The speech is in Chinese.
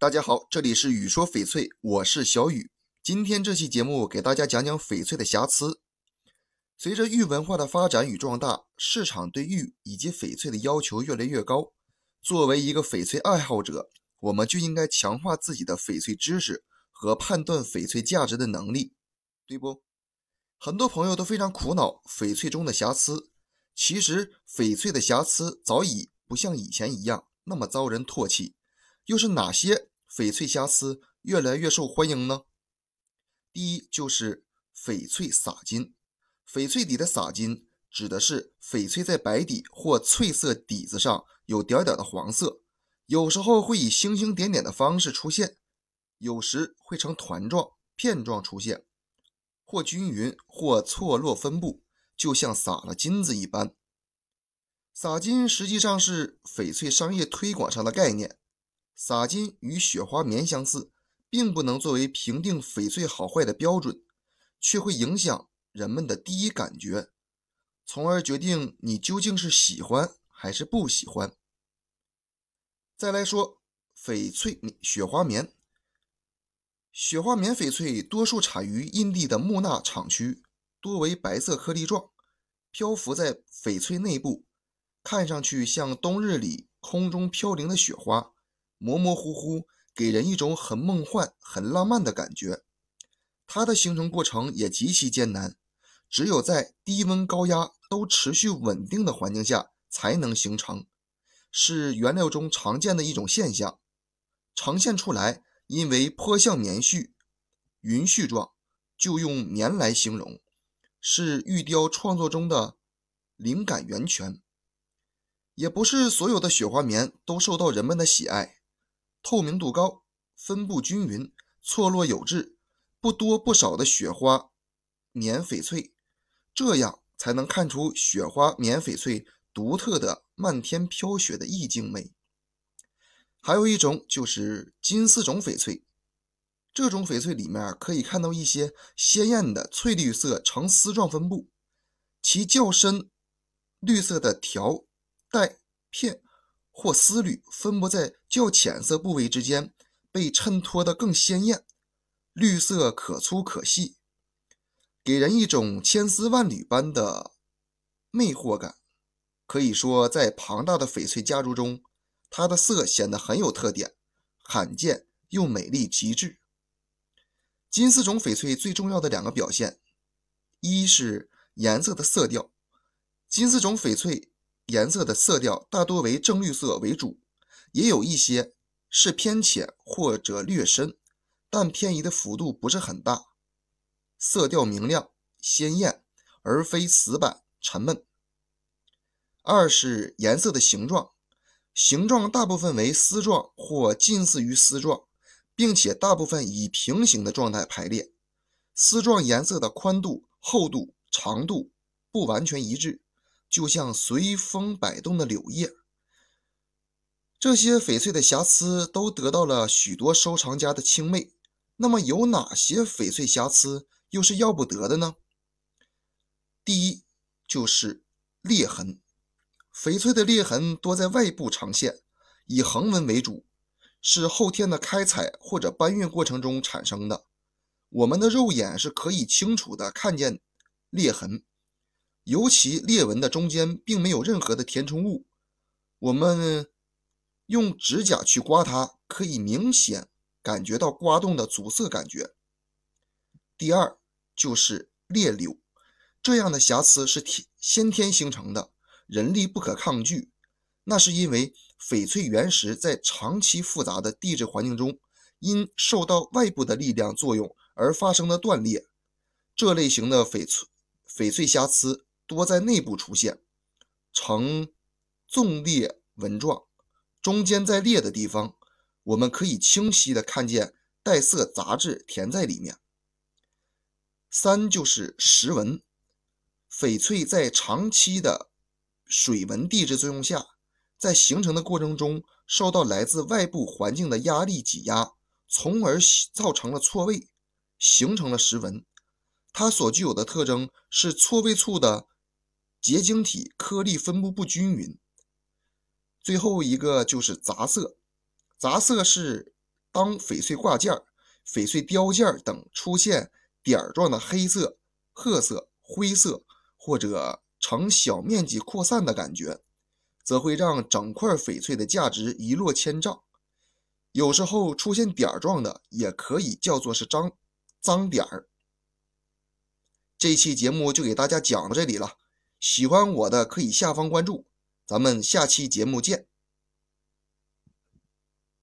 大家好，这里是雨说翡翠，我是小雨。今天这期节目给大家讲讲翡翠的瑕疵。随着玉文化的发展与壮大，市场对玉以及翡翠的要求越来越高。作为一个翡翠爱好者，我们就应该强化自己的翡翠知识和判断翡翠价值的能力，对不？很多朋友都非常苦恼翡翠中的瑕疵。其实，翡翠的瑕疵早已不像以前一样那么遭人唾弃。又是哪些翡翠瑕疵越来越受欢迎呢？第一就是翡翠洒金。翡翠底的洒金指的是翡翠在白底或翠色底子上有点点的黄色，有时候会以星星点点的方式出现，有时会呈团状、片状出现，或均匀或错落分布，就像撒了金子一般。洒金实际上是翡翠商业推广上的概念。洒金与雪花棉相似，并不能作为评定翡翠好坏的标准，却会影响人们的第一感觉，从而决定你究竟是喜欢还是不喜欢。再来说翡翠雪花棉，雪花棉翡翠多数产于印地的木纳厂区，多为白色颗粒状，漂浮在翡翠内部，看上去像冬日里空中飘零的雪花。模模糊糊，给人一种很梦幻、很浪漫的感觉。它的形成过程也极其艰难，只有在低温高压都持续稳定的环境下才能形成，是原料中常见的一种现象。呈现出来，因为颇像棉絮、云絮状，就用棉来形容，是玉雕创作中的灵感源泉。也不是所有的雪花棉都受到人们的喜爱。透明度高，分布均匀，错落有致，不多不少的雪花棉翡翠，这样才能看出雪花棉翡翠独特的漫天飘雪的意境美。还有一种就是金丝种翡翠，这种翡翠里面可以看到一些鲜艳的翠绿色呈丝状分布，其较深绿色的条带片。或丝缕分布在较浅色部位之间，被衬托得更鲜艳，绿色可粗可细，给人一种千丝万缕般的魅惑感。可以说，在庞大的翡翠家族中，它的色显得很有特点，罕见又美丽极致。金丝种翡翠最重要的两个表现，一是颜色的色调，金丝种翡翠。颜色的色调大多为正绿色为主，也有一些是偏浅或者略深，但偏移的幅度不是很大。色调明亮鲜艳，而非死板沉闷。二是颜色的形状，形状大部分为丝状或近似于丝状，并且大部分以平行的状态排列。丝状颜色的宽度、厚度、长度不完全一致。就像随风摆动的柳叶，这些翡翠的瑕疵都得到了许多收藏家的青睐。那么，有哪些翡翠瑕疵又是要不得的呢？第一就是裂痕，翡翠的裂痕多在外部呈现，以横纹为主，是后天的开采或者搬运过程中产生的。我们的肉眼是可以清楚的看见裂痕。尤其裂纹的中间并没有任何的填充物，我们用指甲去刮它，可以明显感觉到刮动的阻塞感觉。第二就是裂柳，这样的瑕疵是天先天形成的，人力不可抗拒。那是因为翡翠原石在长期复杂的地质环境中，因受到外部的力量作用而发生的断裂。这类型的翡翠翡翠瑕疵。多在内部出现，呈纵裂纹状，中间在裂的地方，我们可以清晰的看见带色杂质填在里面。三就是石纹，翡翠在长期的水文地质作用下，在形成的过程中受到来自外部环境的压力挤压，从而造成了错位，形成了石纹。它所具有的特征是错位处的。结晶体颗粒分布不均匀。最后一个就是杂色，杂色是当翡翠挂件、翡翠雕件等出现点状的黑色、褐色、灰色，或者呈小面积扩散的感觉，则会让整块翡翠的价值一落千丈。有时候出现点状的，也可以叫做是脏脏点儿。这期节目就给大家讲到这里了，喜欢我的可以下方关注，咱们下期节目见。